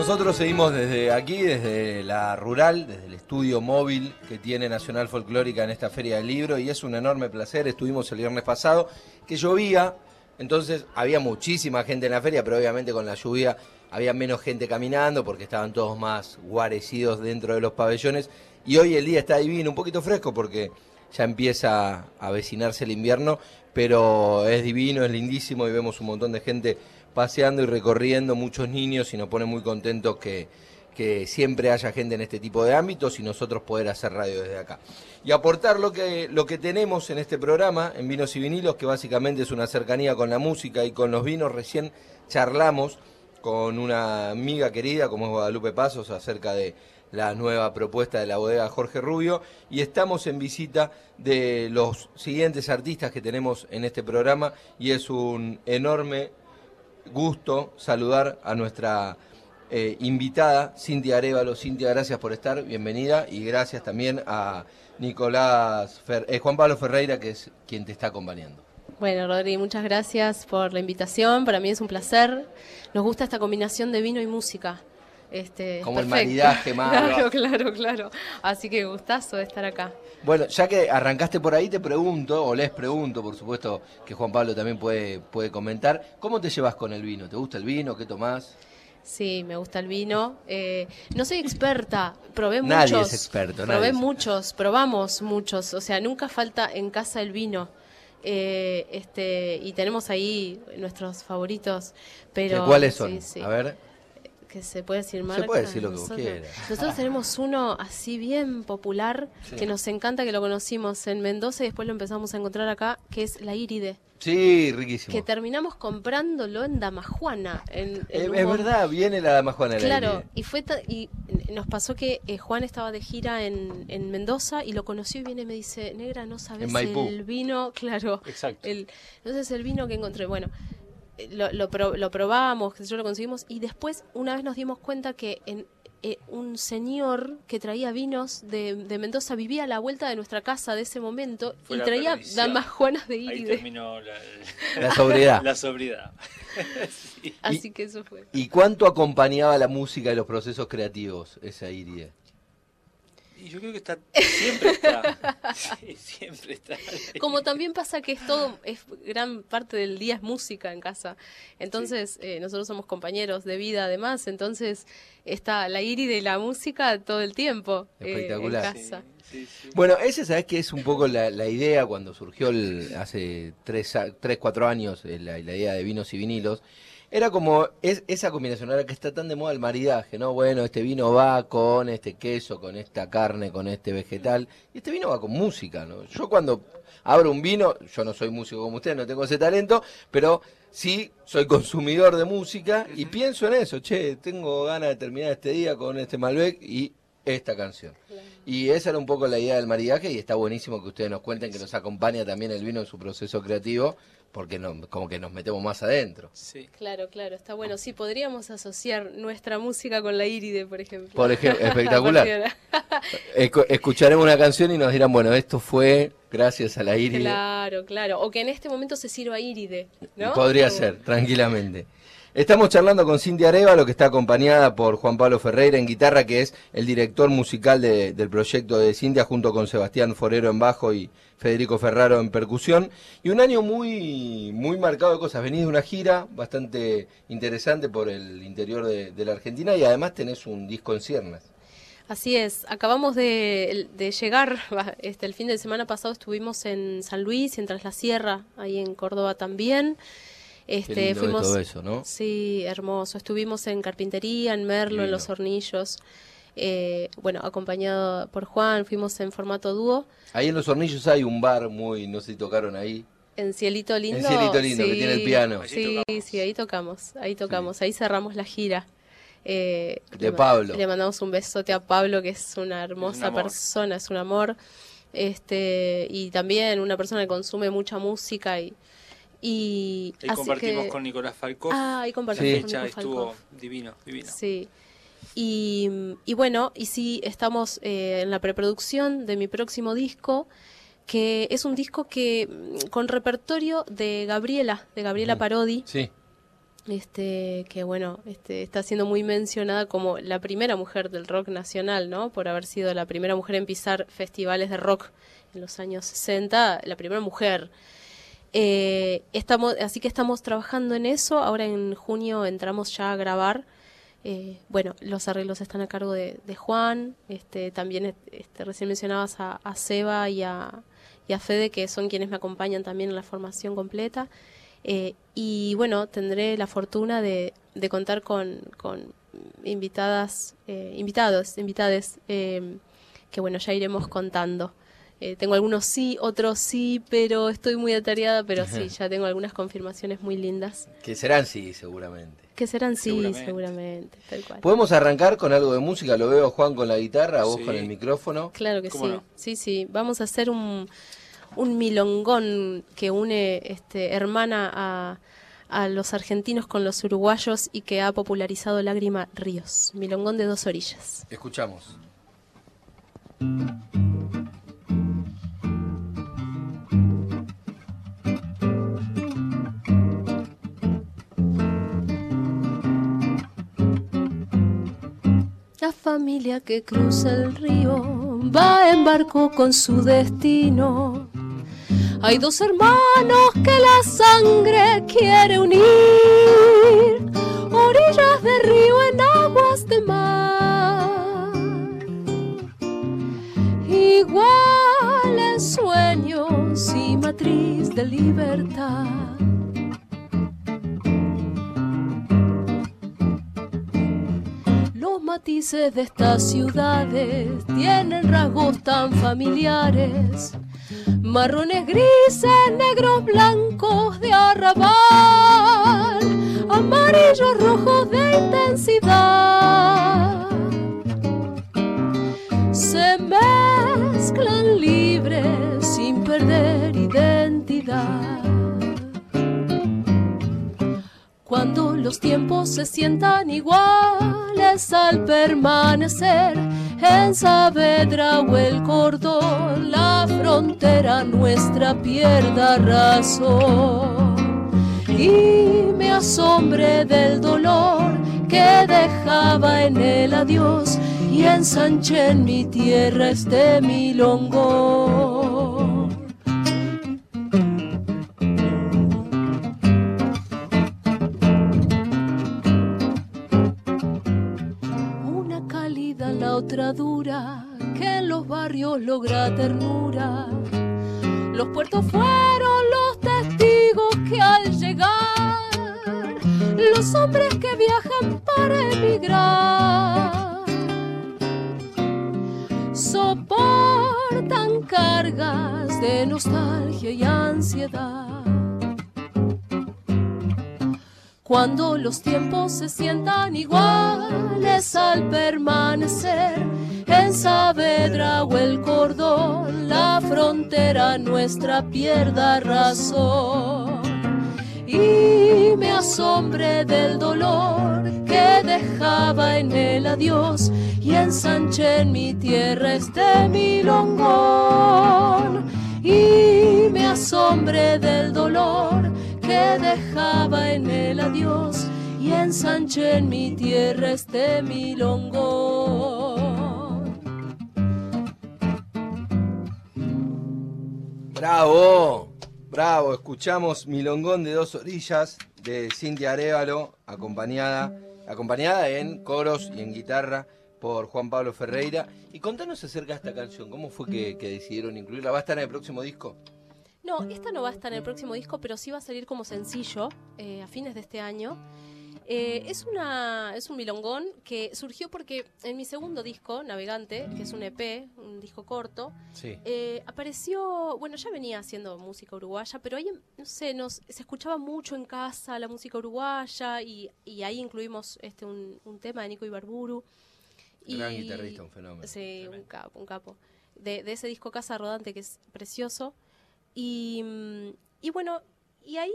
Nosotros seguimos desde aquí, desde la rural, desde el estudio móvil que tiene Nacional Folclórica en esta Feria del Libro y es un enorme placer. Estuvimos el viernes pasado, que llovía, entonces había muchísima gente en la feria, pero obviamente con la lluvia había menos gente caminando porque estaban todos más guarecidos dentro de los pabellones. Y hoy el día está divino, un poquito fresco porque ya empieza a avecinarse el invierno, pero es divino, es lindísimo y vemos un montón de gente paseando y recorriendo, muchos niños y nos pone muy contentos que, que siempre haya gente en este tipo de ámbitos y nosotros poder hacer radio desde acá. Y aportar lo que, lo que tenemos en este programa, en Vinos y Vinilos, que básicamente es una cercanía con la música y con los vinos. Recién charlamos con una amiga querida como es Guadalupe Pasos acerca de la nueva propuesta de la bodega Jorge Rubio y estamos en visita de los siguientes artistas que tenemos en este programa y es un enorme gusto saludar a nuestra eh, invitada, Cintia Arevalo. Cintia, gracias por estar, bienvenida y gracias también a Nicolás, eh, Juan Pablo Ferreira, que es quien te está acompañando. Bueno, Rodri, muchas gracias por la invitación. Para mí es un placer. Nos gusta esta combinación de vino y música. Este, Como el maridaje más. Claro, claro, claro. Así que gustazo de estar acá. Bueno, ya que arrancaste por ahí, te pregunto, o les pregunto, por supuesto que Juan Pablo también puede, puede comentar, ¿cómo te llevas con el vino? ¿Te gusta el vino? ¿Qué tomás? Sí, me gusta el vino. Eh, no soy experta, probé Nadie muchos. es experto, nadie Probé es muchos, probamos muchos. O sea, nunca falta en casa el vino. Eh, este y tenemos ahí nuestros favoritos. Pero ¿Cuáles son? sí, sí. A ver. Que se puede decir Se marca. puede decir lo que vos Nosotros- quieras. Nosotros tenemos uno así bien popular Sí. que nos encanta que lo conocimos en Mendoza y después lo empezamos a encontrar acá, que es la Íride, Sí, riquísimo. que terminamos comprándolo en Damajuana. En, en Es, verdad, viene la dama Juana del Claro, y fue y nos pasó que eh, Juan estaba de gira en, en Mendoza y lo conoció y viene y me dice, negra, no sabes el vino, claro, Exacto. el, no sabes el vino que encontré. Bueno, lo, lo, pro- lo probamos, que yo lo conseguimos y después una vez nos dimos cuenta que en eh, un señor que traía vinos de, de Mendoza vivía a la vuelta de nuestra casa de ese momento Fue y la traía damas juanas de Ahí Íride. terminó la, La sobriedad. la sobriedad. Sí. Así que eso fue. ¿Y cuánto acompañaba la música y los procesos creativos esa Iride? Y yo creo que está siempre está. Sí, siempre está. Como también pasa que es todo, es gran parte del día es música en casa. Entonces, eh, nosotros somos compañeros de vida además, entonces está la iri de la música todo el tiempo eh, Espectacular. en casa. Sí, sí. Bueno, ese sabes que es un poco la, la idea cuando surgió el- hace tres, a- tres, cuatro años eh, la, la idea de vinos y vinilos. Era como es, esa combinación, ahora que está tan de moda el maridaje, ¿no? Bueno, este vino va con este queso, con esta carne, con este vegetal. Y este vino va con música, ¿no? Yo cuando abro un vino, yo no soy músico como usted, no tengo ese talento, pero sí soy consumidor de música y pienso en eso, che, tengo ganas de terminar este día con este Malbec y esta canción. Y esa era un poco la idea del maridaje y está buenísimo que ustedes nos cuenten que nos acompaña también el vino en su proceso creativo, porque no, como que nos metemos más adentro. Sí. Claro, claro, está bueno. Sí, podríamos asociar nuestra música con la íride, por ejemplo. Por ejemplo, espectacular. escucharemos una canción y nos dirán, bueno, esto fue gracias a la Iris. Claro, claro. O que en este momento se sirva íride, ¿no? Podría Como- ser, tranquilamente. Estamos charlando con Cintia Arevalo, que está acompañada por Juan Pablo Ferreira en guitarra, que es el director musical de- del proyecto de Cintia, junto con Sebastián Forero en bajo y Federico Ferraro en percusión. Y un año muy, muy marcado de cosas. Venís de una gira bastante interesante por el interior de, la Argentina y además tenés un disco en ciernas. Así es, acabamos de, llegar, este, el fin de semana pasado estuvimos en San Luis en Tras la Sierra, ahí en Córdoba también. Este, Qué lindo fuimos, todo eso, ¿no? Sí, hermoso. Estuvimos en Carpintería, en Merlo, en Los Hornillos. Eh, bueno, acompañado por Juan, fuimos en formato dúo. Ahí en Los Hornillos hay un bar muy, no sé si tocaron ahí. En Cielito Lindo. Cielito Lindo, que sí, tiene el piano. Allí Sí, tocamos. sí, ahí tocamos, ahí tocamos, ahí cerramos la gira. Eh, De le Pablo. Le mandamos un besote a Pablo, que es una hermosa persona, es un amor. Este, y también una persona que consume mucha música y, y Ahí así compartimos que- con Nicolás Falcó. Ah, ahí compartimos Sí. con fecha Nico estuvo divino, divino. Sí. Y, y bueno, y sí, estamos eh, en la preproducción de mi próximo disco, que es un disco que mm, con repertorio de Gabriela, de Gabriela Parodi, Sí. este, que bueno, este, está siendo muy mencionada como la primera mujer del rock nacional, ¿no? Por haber sido la primera mujer en pisar festivales de rock en los años 60, la primera mujer. Eh, estamos, así que estamos trabajando en eso. Ahora en junio entramos ya a grabar. Eh, bueno, los arreglos están a cargo de, Juan. Este, también este, recién mencionabas a, Seba y a, y Fede, que son quienes me acompañan también en la formación completa. Eh, y bueno, tendré la fortuna de, contar con, con invitadas, invitados, invitades, que bueno, ya iremos contando. Eh, tengo algunos sí, otros sí, pero estoy muy atareada, pero sí, ya tengo algunas confirmaciones muy lindas. Que serán sí, seguramente. Que serán sí, seguramente. tal cual. ¿Podemos arrancar con algo de música? Lo veo Juan con la guitarra, vos con el micrófono. Claro que sí, sí, sí. Vamos a hacer un, un milongón que une este, hermana a, a los argentinos con los uruguayos y que ha popularizado Lágrima Ríos. Milongón de dos orillas. Escuchamos. Familia que cruza el río va en barco con su destino. Hay dos hermanos que la sangre quiere unir, orillas de río en aguas de mar. Igual en sueños y matriz de libertad. Matices de estas ciudades tienen rasgos tan familiares. Marrones grises, negros blancos de arrabal, amarillos rojos de intensidad. Se mezclan libres sin perder identidad. Cuando los tiempos se sientan iguales al permanecer en Saavedra o el cordón, la frontera nuestra pierda razón. Y me asombre del dolor que dejaba en el adiós y ensanché en mi tierra este milongón. Otra dura que en los barrios logra ternura. Los puertos fueron los testigos que al llegar, los hombres que viajan para emigrar, soportan cargas de nostalgia y ansiedad. Cuando los tiempos se sientan iguales al permanecer en Saavedra o el cordón, la frontera nuestra pierda razón. Y me asombre del dolor que dejaba en el adiós y ensanché en mi tierra este milongón. Y me asombre del dolor que dejaba en el adiós y ensanché en mi tierra este milongón. Bravo, bravo, escuchamos Milongón de dos orillas de Cintia Arevalo, acompañada, acompañada en coros y en guitarra por Juan Pablo Ferreira. Y contanos acerca de esta canción, ¿cómo fue que, que decidieron incluirla? ¿Va a estar en el próximo disco? No, esta no va a estar en el próximo disco, pero sí va a salir como sencillo eh, a fines de este año. Eh, es, una, es un milongón que surgió porque en mi segundo disco, Navegante, que es un EP, un disco corto, eh, apareció, bueno, ya venía haciendo música uruguaya, pero ahí, no sé, nos, se escuchaba mucho en casa la música uruguaya y, ahí incluimos este un, tema de Nico Ibarburu. Gran guitarrista, un fenómeno. Sí, un capo, un capo. De, de ese disco Casa Rodante que es precioso. Y, mm, y bueno, y ahí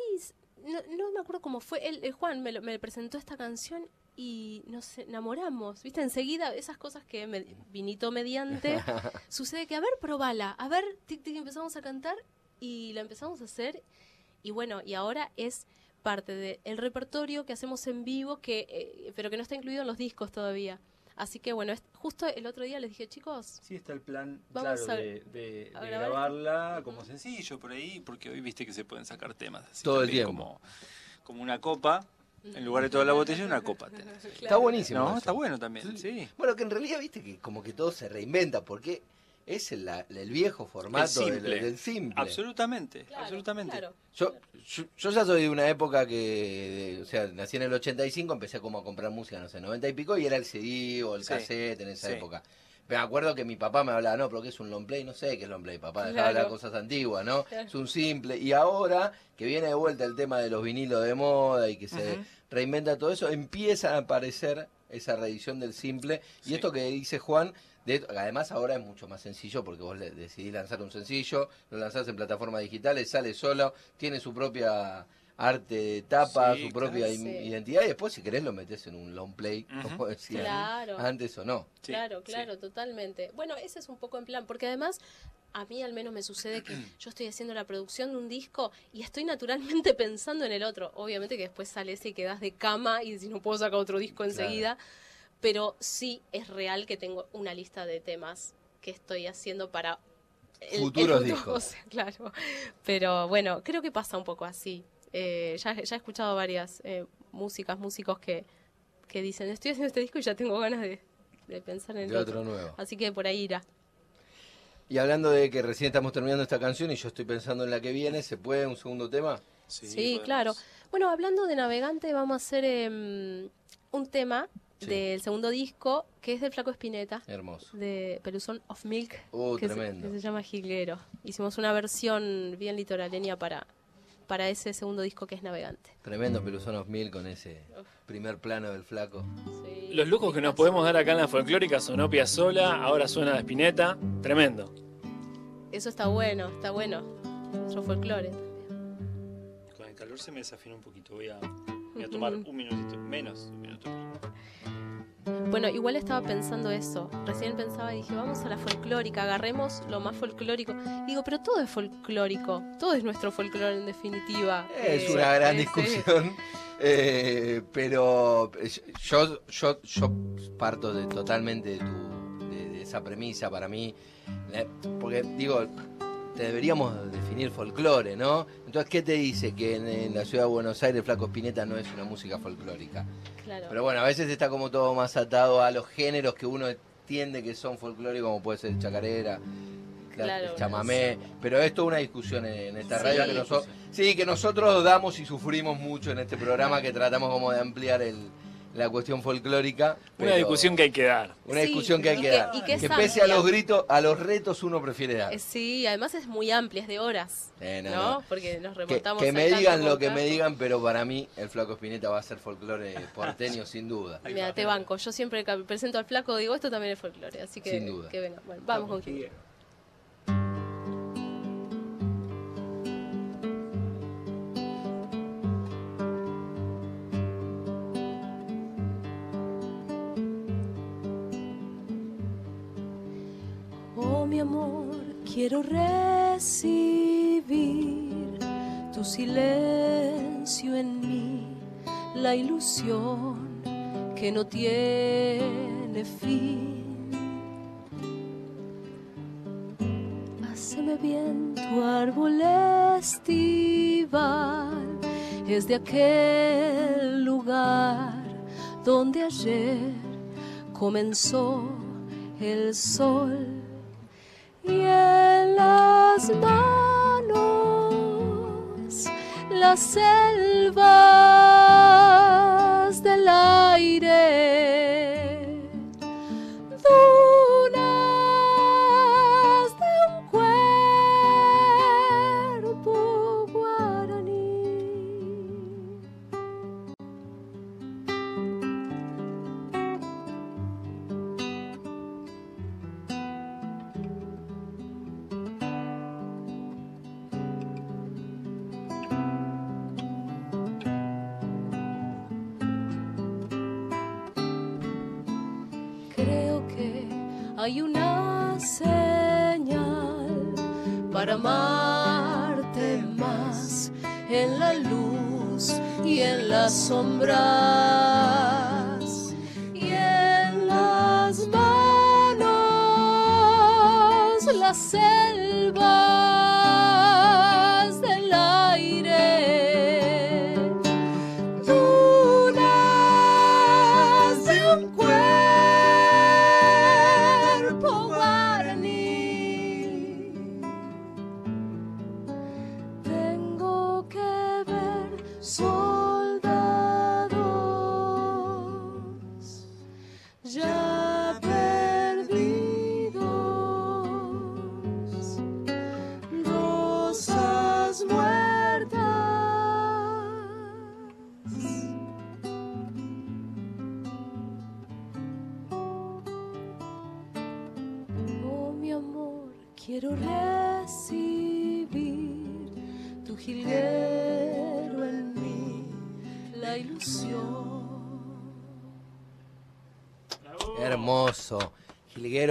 no, me acuerdo cómo fue. El, Juan me, me, presentó esta canción y nos enamoramos. ¿Viste? Enseguida, esas cosas que me, vinito mediante, sucede que, a ver, probala. A ver, tic, tic, empezamos a cantar y la empezamos a hacer. Y bueno, y ahora es parte del repertorio que hacemos en vivo, que eh, pero que no está incluido en los discos todavía. Así que bueno, es, justo el otro día les dije, chicos, Sí, está el plan Vamos claro, a- de, de- a de grabar. grabarla como sencillo por ahí, porque hoy viste que se pueden sacar temas así Todo el tiempo. Como, como una copa, en lugar de toda la botella, una copa tenés. Está buenísimo. No, eso. está bueno también, sí. Bueno, que en realidad, viste, que como que todo se reinventa, porque es el, viejo formato El del- simple. del simple. Absolutamente, Claro, absolutamente. claro. Yo, yo, yo ya soy de una época que, de- o sea, nací en el 85, empecé como a comprar música, no sé, 90 y pico, y era el CD o el Sí, cassette en esa sí. época. Me acuerdo que mi papá me hablaba, no, pero ¿qué es un long play? No sé qué es long play, papá, dejaba las cosas antiguas, ¿no? Claro. Es un simple. Y ahora que viene de vuelta el tema de los vinilos de moda y que se reinventa todo eso, empieza a aparecer esa reedición del simple. Y Sí. esto que dice Juan, de, además ahora es mucho más sencillo porque vos le- decidís lanzar un sencillo, lo lanzás en plataformas digitales, sale solo, tiene su propia arte de tapa, Sí, su propia claro. im- Sí. identidad y después si querés lo metes en un long play, como decían Claro. antes o no. Sí, claro, sí. claro, totalmente. Bueno, ese es un poco en plan, porque además a mí al menos me sucede que yo estoy haciendo la producción de un disco y estoy naturalmente pensando en el otro. Obviamente que después sales y quedas de cama y si no puedo sacar otro disco enseguida, pero sí es real que tengo una lista de temas que estoy haciendo para el- el Futuros futuro, discos. o sea, claro. Pero bueno, creo que pasa un poco así. Eh, ya, ya he escuchado varias eh, músicas, músicos que, que dicen, estoy haciendo este disco y ya tengo ganas de, de pensar en el De otro. otro nuevo. Así que por ahí irá. Y hablando de que recién estamos terminando esta canción y yo estoy pensando en la que viene, ¿se puede un segundo tema? Sí, claro. Bueno, hablando de navegante, vamos a hacer em, un tema Sí. del segundo disco que es del Flaco Espineta, Hermoso. de Peluzón of Milk, Uh, que, se, tremendo. que se llama Jilguero. Hicimos una versión bien litoraleña para, para ese segundo disco que es Navegante. Tremendo Peluzón of Mil con ese primer plano del flaco. Sí, Los lujos que nos podemos dar acá en la folclórica sonó sola, ahora suena de Spinetta, tremendo. Eso está bueno, está bueno. Nuestro folclore. Con el calor se me desafinó un poquito. Voy a, voy a tomar un minutito, menos un minuto. Bueno, igual estaba pensando eso. Recién pensaba y dije, vamos a la folclórica, agarremos lo más folclórico. Digo, pero todo es folclórico. Todo es nuestro folclore en definitiva. Es Eh, una gran eh, discusión, eh, pero yo, yo, yo parto de, totalmente de, tu, de, de esa premisa para mí, la- porque digo, deberíamos definir folclore, ¿no? Entonces, ¿qué te dice que en, en la ciudad de Buenos Aires Flaco Spinetta no es una música folclórica? Claro. Pero bueno, a veces está como todo más atado a los géneros que uno entiende que son folclóricos, como puede ser chacarera, la- Claro, el chamamé, pero es toda una discusión en, en esta Sí. radio que nosotros, sí, que nosotros damos y sufrimos mucho en este programa, que tratamos como de ampliar el, la cuestión folclórica. Una discusión que hay que dar. Una Sí, discusión que hay que, que- dar. y que es pese a los gritos, a los retos uno prefiere dar. Eh, sí, además es muy amplia, es de horas. Eh, no, no, no. Porque nos Que, remontamos que me digan lo que me digan, pero para mí el Flaco Spinetta va a ser folclore porteño sin duda. Mira, te banco. Yo siempre que presento al flaco digo, esto también es folclore. Así que, Sin duda. que venga. Bueno, vamos con Gil. Quiero recibir tu silencio en mí, la ilusión que no tiene fin. Háceme bien tu árbol estival, es de aquel lugar donde ayer comenzó el sol y en las manos las selvas hay una señal para amarte más en la luz y en las sombras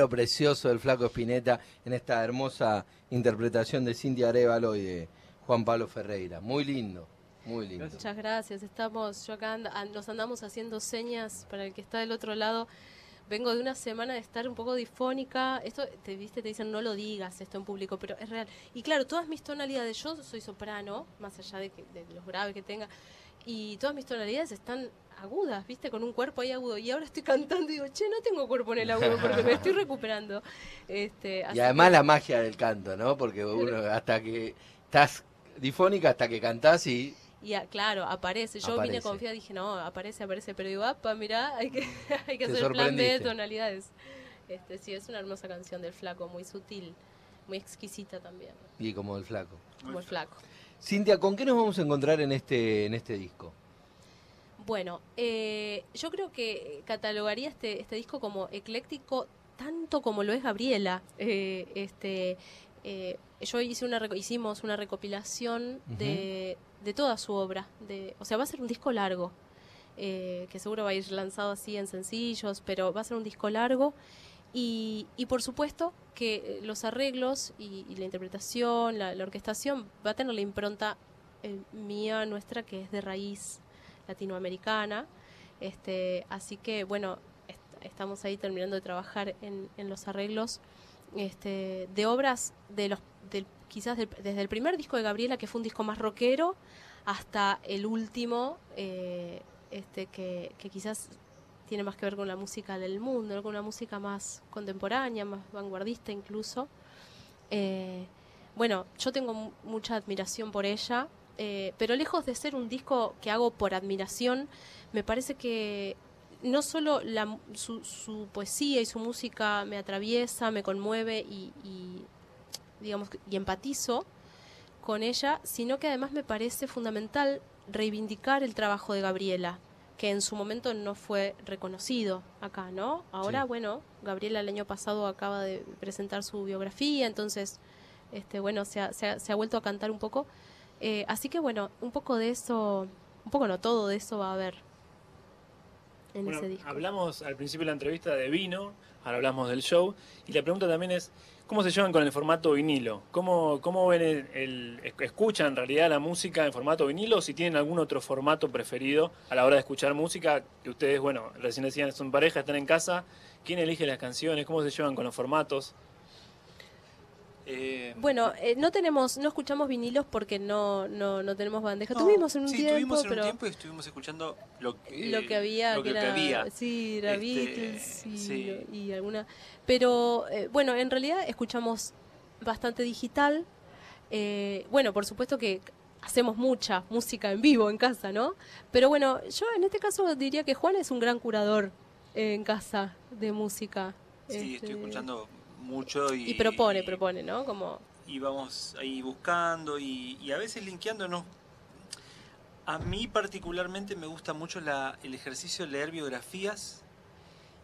Precioso del Flaco Espineta en esta hermosa interpretación de Cintia Arevalo y de Juan Pablo Ferreira. Muy lindo, muy lindo. Muchas gracias. Estamos, yo acá anda- an- nos andamos haciendo señas para el que está del otro lado. Vengo de una semana de estar un poco difónica. Esto, te viste, te dicen no lo digas esto en público, pero es real. Y claro, todas mis tonalidades, yo soy soprano, más allá de, que, de los graves que tenga, y todas mis tonalidades están agudas, viste, con un cuerpo ahí agudo. Y ahora estoy cantando y digo, che, no tengo cuerpo en el agudo porque me estoy recuperando. Este, Y además que- la magia del canto, ¿no? Porque uno hasta que estás difónica, hasta que cantás y Y a- claro, aparece. Yo vine Aparece. confiada y dije, no, aparece, aparece. Pero digo, apa, mirá, hay que, hay que Te hacer plan B de tonalidades. Este, sí, es una hermosa canción del flaco, muy sutil, muy exquisita también, y como el Flaco. como el flaco. Cintia, ¿con qué nos vamos a encontrar en este, en este disco? Bueno, eh, yo creo que catalogaría este, este disco como ecléctico tanto como lo es Gabriela. Eh, este, eh, yo hice una hicimos una recopilación de, de toda su obra. De, o sea, va a ser un disco largo, eh, que seguro va a ir lanzado así en sencillos, pero va a ser un disco largo. Y, y por supuesto que eh, los arreglos y, y la interpretación, la, orquestación, va a tener la impronta eh, mía, nuestra, que es de raíz latinoamericana. Este, así que, bueno, est- estamos ahí terminando de trabajar en, en los arreglos este, de obras de los del, quizás del- desde el primer disco de Gabriela, que fue un disco más rockero, hasta el último, eh, este, que quizás tiene más que ver con la música del mundo, con una música más contemporánea, más vanguardista incluso. Eh, bueno, yo tengo mu- mucha admiración por ella, eh, pero lejos de ser un disco que hago por admiración, me parece que no solo su, poesía y su música me atraviesa, me conmueve y, y, digamos y empatizo con ella, sino que además me parece fundamental reivindicar el trabajo de Gabriela, que en su momento no fue reconocido acá, ¿no? Ahora, Sí. bueno, Gabriela el año pasado acaba de presentar su biografía, entonces, este, bueno, se ha, se ha- se ha vuelto a cantar un poco. Eh, así que, bueno, un poco de eso, un poco no todo de eso va a haber en Bueno, ese disco. hablamos al principio de la entrevista de vino, ahora hablamos del show, y la pregunta también es, ¿cómo se llevan con el formato vinilo? ¿Cómo, cómo ven el, el- esc- escuchan en realidad la música en formato vinilo o si tienen algún otro formato preferido a la hora de escuchar música? Que ustedes, bueno, recién decían, son pareja, están en casa, ¿quién elige las canciones? ¿Cómo se llevan con los formatos? Eh, Bueno, eh, no tenemos, no escuchamos vinilos porque no, no, no tenemos bandeja. no, tuvimos en un sí, tiempo, tuvimos en pero un tiempo y estuvimos escuchando lo que, lo que había, lo que que era, había. sí, era Este, Beatles y, sí. y alguna. Pero eh, bueno, en realidad escuchamos bastante digital. Eh, bueno, por supuesto que hacemos mucha música en vivo en casa, ¿no? Pero bueno, yo en este caso diría que Juan es un gran curador en casa de música. Sí, Este, estoy escuchando mucho y, Y propone, propone, ¿no? Como y vamos ahí buscando y, y a veces linkeándonos. A mí particularmente me gusta mucho la, el ejercicio de leer biografías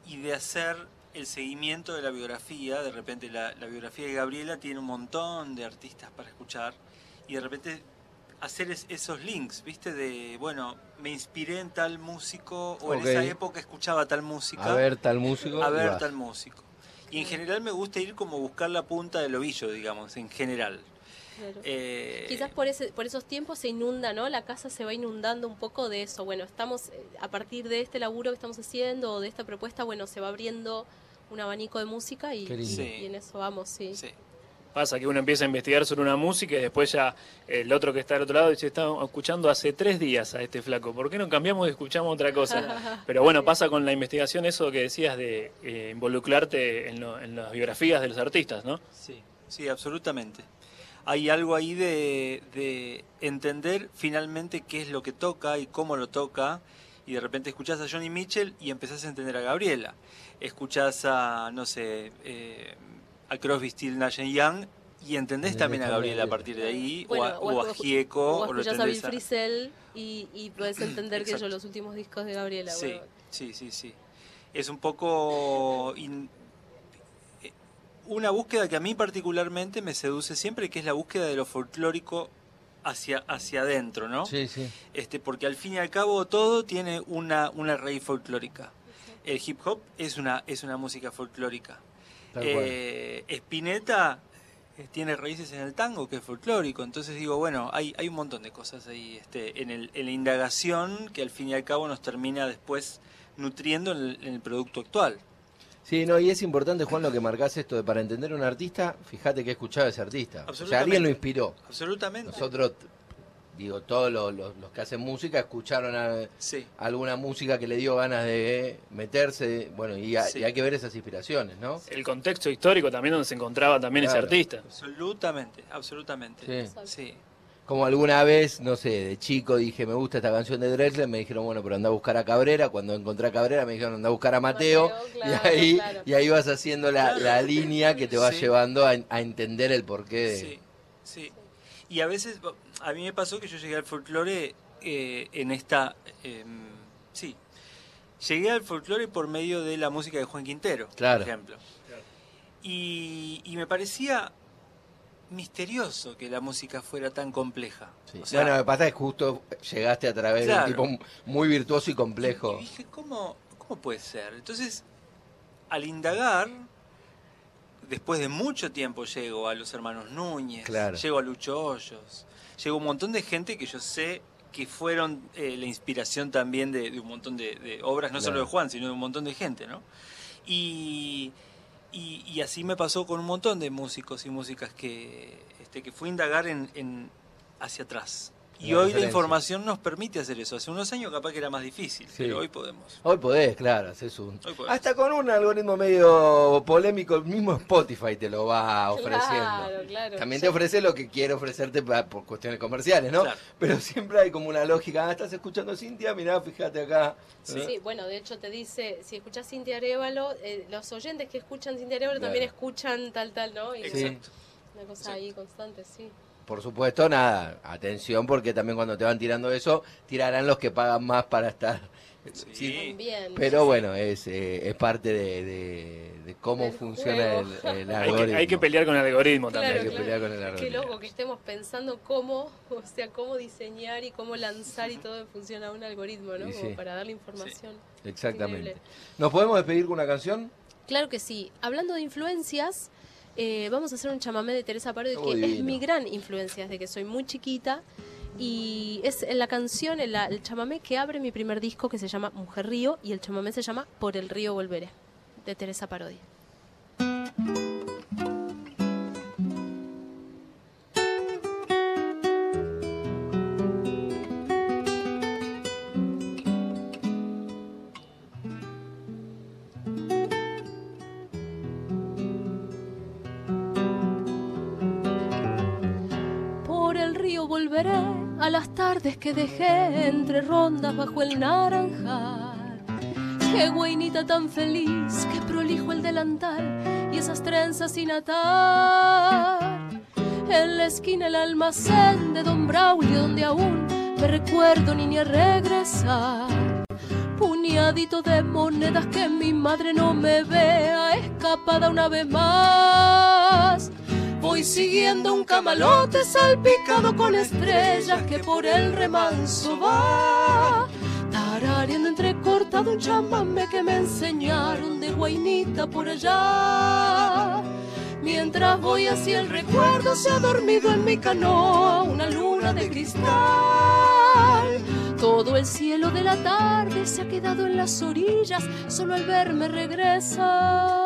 y de hacer el seguimiento de la biografía. De repente la, la biografía de Gabriela tiene un montón de artistas para escuchar y de repente hacer es- esos links, ¿viste? De, bueno, me inspiré en tal músico o en esa época escuchaba tal música A ver tal músico. a ver vas. tal músico. Y en general me gusta ir como buscar la punta del ovillo, digamos, en general. Claro. Eh, Quizás por, ese, por esos tiempos se inunda, ¿no? La casa se va inundando un poco de eso. Bueno, estamos, eh, a partir de este laburo que estamos haciendo, o de esta propuesta, bueno, se va abriendo un abanico de música y, Sí. y en eso vamos, sí. sí. Pasa que uno empieza a investigar sobre una música y después ya el otro que está al otro lado dice, estaba escuchando hace tres días a este flaco, ¿por qué no cambiamos y escuchamos otra cosa? Pero bueno, pasa con la investigación eso que decías de eh, involucrarte en, lo- en las biografías de los artistas, ¿no? Sí, sí, absolutamente. Hay algo ahí de, de entender finalmente qué es lo que toca y cómo lo toca. Y de repente escuchás a Johnny Mitchell y empezás a entender a Gabriela. Escuchás a, no sé, eh, a Crosby, Still, Nash Young y entendés también a Gabriela a partir de ahí. Bueno, o, a, o a Gieco. o escuchás a Bill Frisell y, y puedes entender que ellos los últimos discos de Gabriela. Sí, bueno. sí, sí, sí. Es un poco in- una búsqueda que a mí particularmente me seduce siempre, que es la búsqueda de lo folclórico hacia, hacia adentro, ¿no? Sí, sí. Este, porque al fin y al cabo todo tiene una, una raíz folclórica. El hip hop es una, es una música folclórica. Eh, Spinetta eh, tiene raíces en el tango, que es folclórico. Entonces digo, bueno, hay, hay un montón de cosas ahí este, en, el, en la indagación que al fin y al cabo nos termina después nutriendo en el, en el producto actual. Sí, no, y es importante, Juan, lo que marcás esto de para entender un artista, fíjate que escuchaba ese artista. O sea, alguien lo inspiró. Absolutamente. Nosotros, digo, todos los, los- los que hacen música escucharon a- Sí, alguna música que le dio ganas de meterse, bueno, y, a- Sí. y hay que ver esas inspiraciones, ¿no? El contexto histórico también donde se encontraba también Claro. ese artista. absolutamente, absolutamente. Sí. Sí. Como alguna vez, no sé, de chico dije, me gusta esta canción de Drexler, me dijeron, bueno, pero anda a buscar a Cabrera. Cuando encontré a Cabrera me dijeron, anda a buscar a Mateo. Mateo, y, claro, ahí, claro. y ahí vas haciendo la, la línea que te va Sí. llevando a, a entender el porqué de... Sí, sí. Y a veces, a mí me pasó que yo llegué al folclore eh, en esta... em, sí, llegué al folclore por medio de la música de Juan Quintero, Claro. por ejemplo. Y, y me parecía misterioso que la música fuera tan compleja. Sí. O sea, bueno, lo que pasa es que justo llegaste a través Claro. de un tipo muy virtuoso y y, complejo. y dije, ¿cómo, ¿cómo puede ser? Entonces, al indagar, después de mucho tiempo llego a los hermanos Núñez, Claro. llego a Lucho Hoyos, llego a un montón de gente que yo sé que fueron eh, la inspiración también de, de un montón de, de obras, no solo de Juan, sino de un montón de gente, ¿no? Y, y, y así me pasó con un montón de músicos y músicas que, este, que fui a indagar en, en- hacia atrás. Y hoy la información nos permite hacer eso. Hace unos años capaz que era más difícil, Sí. pero hoy podemos. Hoy podés, claro, haces un... Hasta con un algoritmo medio polémico, el mismo Spotify te lo va ofreciendo. Claro, claro. También te ofrece lo que quiere ofrecerte por cuestiones comerciales, ¿no? Claro. Pero siempre hay como una lógica. Ah, estás escuchando Cintia, mirá, fíjate acá. Sí, sí, bueno, de hecho te dice, si escuchás Cintia Arevalo, eh, los oyentes que escuchan Cintia Arevalo Claro. también escuchan tal, tal, ¿no? Y. Exacto. una cosa ahí constante, sí. Por supuesto, nada, atención, porque también cuando te van tirando eso, tirarán los que pagan más para estar. Sí. También. Pero bueno, es, eh, es parte de, de- de cómo funciona el, Hay algoritmo. que, hay que pelear con el algoritmo Claro, también. Hay que pelear con el Qué algoritmo. loco que estemos pensando cómo, o sea, cómo diseñar y cómo lanzar y todo en función a un algoritmo, ¿no? Como sí. para darle información. Exactamente. Increíble. ¿Nos podemos despedir con una canción? Claro que sí. Hablando de influencias, eh, vamos a hacer un chamamé de Teresa Parodi, Oh, que es mi gran influencia desde que soy muy chiquita. Y es en la canción, en la- el chamamé que abre mi primer disco que se llama Mujer Río y el chamamé se llama Por el río volveré, de Teresa Parodi. Volveré a las tardes que dejé entre rondas bajo el naranjal. Qué guainita tan feliz, que prolijo el delantal y esas trenzas sin atar. En la esquina el almacén de Don Braulio, donde aún me recuerdo niña regresar. Puñadito de monedas que mi madre no me vea escapada una vez más. Siguiendo un camalote salpicado con estrellas que por el remanso va. Tarareando entrecortado un chamame que me enseñaron de guainita por allá. Mientras voy hacia el recuerdo se ha dormido en mi canoa una luna de cristal. Todo el cielo de la tarde se ha quedado en las orillas, solo al verme regresa.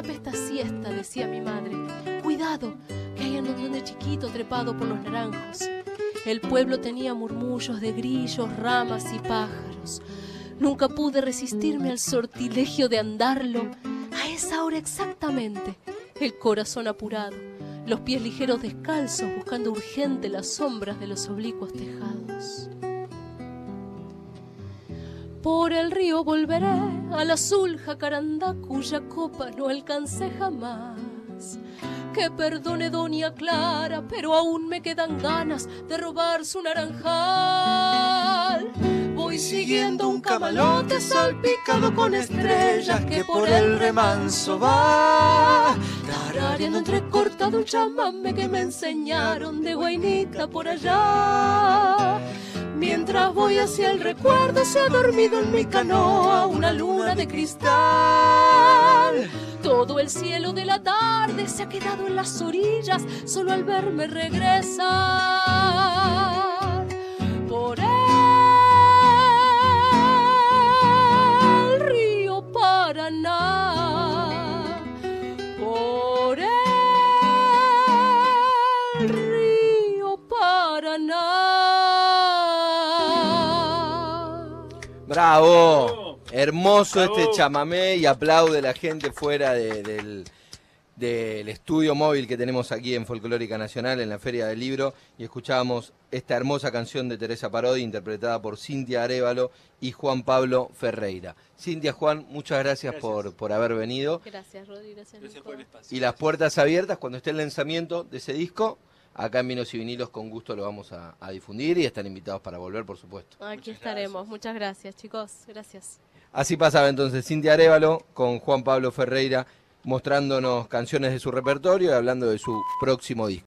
Escape esta siesta, decía mi madre. Cuidado, que hay un duende chiquito trepado por los naranjos. El pueblo tenía murmullos de grillos, ramas y pájaros. Nunca pude resistirme al sortilegio de andarlo a esa hora exactamente, el corazón apurado, los pies ligeros descalzos buscando urgente las sombras de los oblicuos tejados. Por el río volveré al azul jacarandá cuya copa no alcancé jamás. Que perdone doña Clara, pero aún me quedan ganas de robar su naranjal. Voy siguiendo un camalote salpicado con estrellas que por el remanso va. Tarareando entrecortado un chamame que me enseñaron de guainita por allá. Mientras voy hacia el recuerdo se ha dormido en mi canoa una luna de cristal. Todo el cielo de la tarde se ha quedado en las orillas, solo al verme regresar. Por el río Paraná. Bravo. Hermoso Bravo. este chamamé y aplaude la gente fuera de- del, del estudio móvil que tenemos aquí en Folclórica Nacional, en la Feria del Libro, y escuchábamos esta hermosa canción de Teresa Parodi, interpretada por Cintia Arevalo y Juan Pablo Ferreira. Cintia, Juan, muchas gracias, Gracias. Por, por haber venido. Gracias, Rodri. Gracias, Gracias por el espacio. Y las puertas abiertas cuando esté el lanzamiento de ese disco. Acá en Vinos y Vinilos con gusto lo vamos a, a difundir y están invitados para volver, por supuesto. Aquí Muchas estaremos. gracias. Muchas gracias, chicos. Gracias. Así pasaba entonces Cintia Arevalo con Juan Pablo Ferreira mostrándonos canciones de su repertorio y hablando de su próximo disco.